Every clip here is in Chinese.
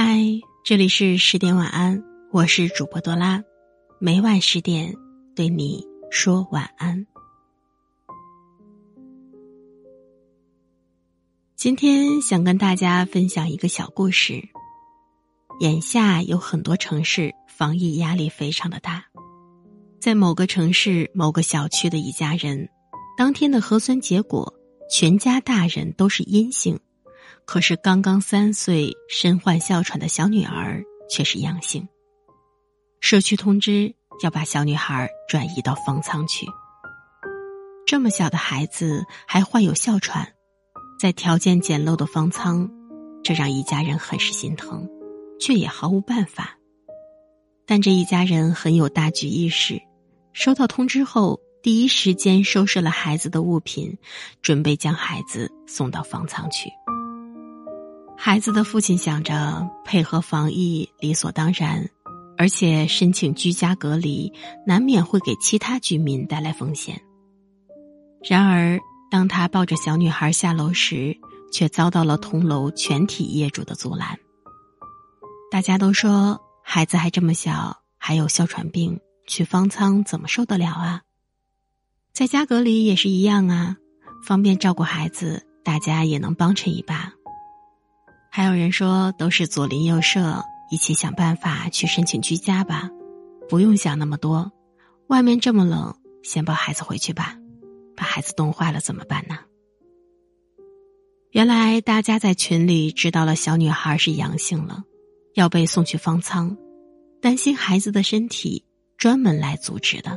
嗨，这里是十点晚安，我是主播多拉，每晚十点对你说晚安。今天想跟大家分享一个小故事。眼下有很多城市防疫压力非常的大，在某个城市某个小区的一家人，当天的核酸结果，全家大人都是阴性。可是刚刚三岁、身患哮喘的小女儿却是阳性。社区通知要把小女孩转移到方舱去。这么小的孩子还患有哮喘，在条件简陋的方舱，这让一家人很是心疼，却也毫无办法。但这一家人很有大局意识，收到通知后，第一时间收拾了孩子的物品，准备将孩子送到方舱去。孩子的父亲想着配合防疫理所当然，而且申请居家隔离难免会给其他居民带来风险。然而，当他抱着小女孩下楼时，却遭到了同楼全体业主的阻拦。大家都说孩子还这么小，还有哮喘病，去方舱怎么受得了啊？在家隔离也是一样啊，方便照顾孩子，大家也能帮衬一把。还有人说，都是左邻右舍一起想办法去申请居家吧，不用想那么多。外面这么冷，先抱孩子回去吧，把孩子冻坏了怎么办呢？原来大家在群里知道了小女孩是阳性了，要被送去方舱，担心孩子的身体，专门来组织的，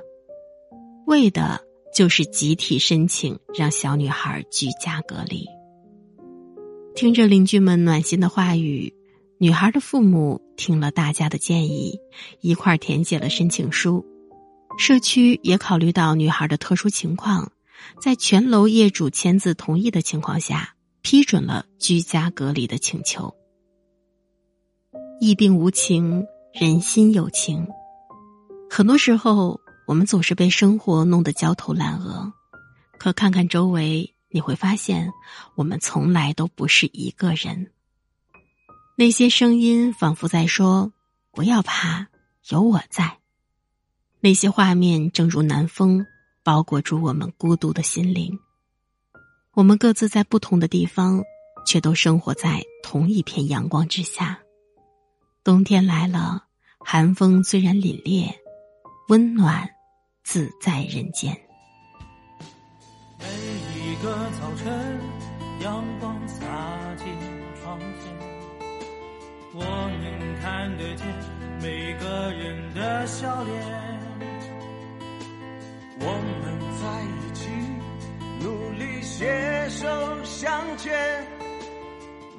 为的就是集体申请让小女孩居家隔离。听着邻居们暖心的话语，女孩的父母听了大家的建议，一块填写了申请书。社区也考虑到女孩的特殊情况，在全楼业主签字同意的情况下，批准了居家隔离的请求。疫病无情，人心有情。很多时候，我们总是被生活弄得焦头烂额，可看看周围。你会发现，我们从来都不是一个人。那些声音仿佛在说：“不要怕，有我在。”那些画面正如南风，包裹住我们孤独的心灵。我们各自在不同的地方，却都生活在同一片阳光之下。冬天来了，寒风虽然凛冽，温暖自在人间。个早晨，阳光洒进窗前，我能看得见每个人的笑脸。我们在一起努力携手向前，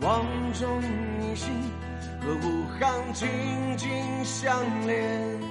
望中一心和武汉紧紧相连。